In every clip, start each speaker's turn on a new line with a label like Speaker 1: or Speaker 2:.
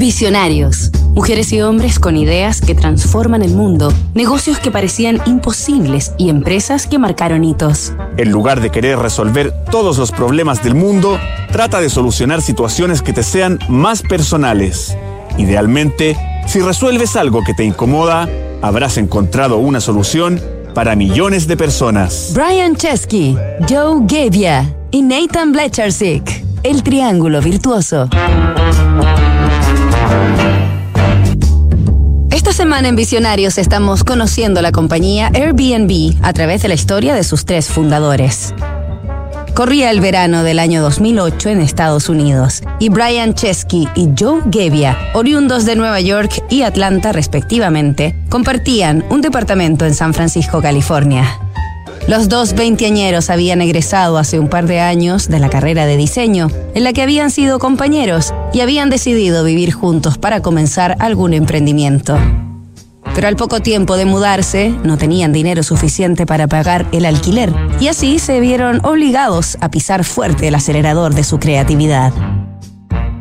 Speaker 1: Visionarios. Mujeres y hombres con ideas que transforman el mundo, negocios que parecían imposibles y empresas que marcaron hitos.
Speaker 2: En lugar de querer resolver todos los problemas del mundo, trata de solucionar situaciones que te sean más personales. Idealmente, si resuelves algo que te incomoda, habrás encontrado una solución para millones de personas.
Speaker 1: Brian Chesky, Joe Gavia y Nathan Blecharsik. El triángulo virtuoso. Esta semana en Visionarios estamos conociendo la compañía Airbnb a través de la historia de sus tres fundadores. Corría el verano del año 2008 en Estados Unidos y Brian Chesky y Joe Gebbia, oriundos de Nueva York y Atlanta respectivamente, compartían un departamento en San Francisco, California. Los dos veinteañeros habían egresado hace un par de años de la carrera de diseño, en la que habían sido compañeros y habían decidido vivir juntos para comenzar algún emprendimiento. Pero al poco tiempo de mudarse, no tenían dinero suficiente para pagar el alquiler y así se vieron obligados a pisar fuerte el acelerador de su creatividad.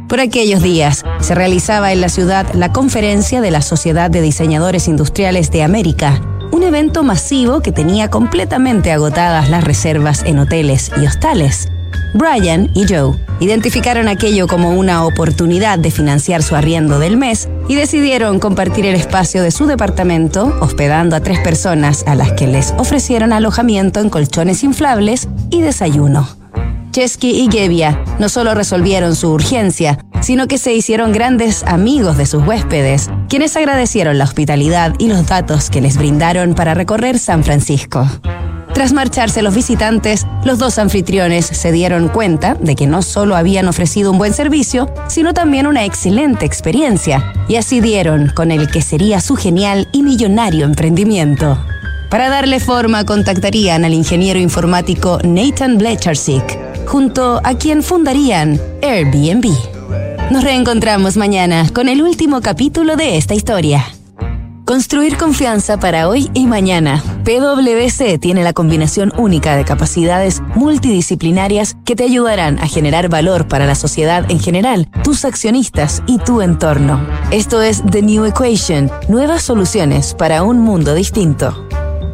Speaker 1: Por aquellos días se realizaba en la ciudad la conferencia de la Sociedad de Diseñadores Industriales de América, un evento masivo que tenía completamente agotadas las reservas en hoteles y hostales. Brian y Joe identificaron aquello como una oportunidad de financiar su arriendo del mes y decidieron compartir el espacio de su departamento, hospedando a tres personas a las que les ofrecieron alojamiento en colchones inflables y desayuno. Chesky y Gebbia no solo resolvieron su urgencia, sino que se hicieron grandes amigos de sus huéspedes, quienes agradecieron la hospitalidad y los datos que les brindaron para recorrer San Francisco. Tras marcharse los visitantes, los dos anfitriones se dieron cuenta de que no solo habían ofrecido un buen servicio, sino también una excelente experiencia, y así dieron con el que sería su genial y millonario emprendimiento. Para darle forma contactarían al ingeniero informático Nathan Blecharsik, junto a quien fundarían Airbnb. Nos reencontramos mañana con el último capítulo de esta historia. Construir confianza para hoy y mañana. PwC tiene la combinación única de capacidades multidisciplinarias que te ayudarán a generar valor para la sociedad en general, tus accionistas y tu entorno. Esto es The New Equation, nuevas soluciones para un mundo distinto.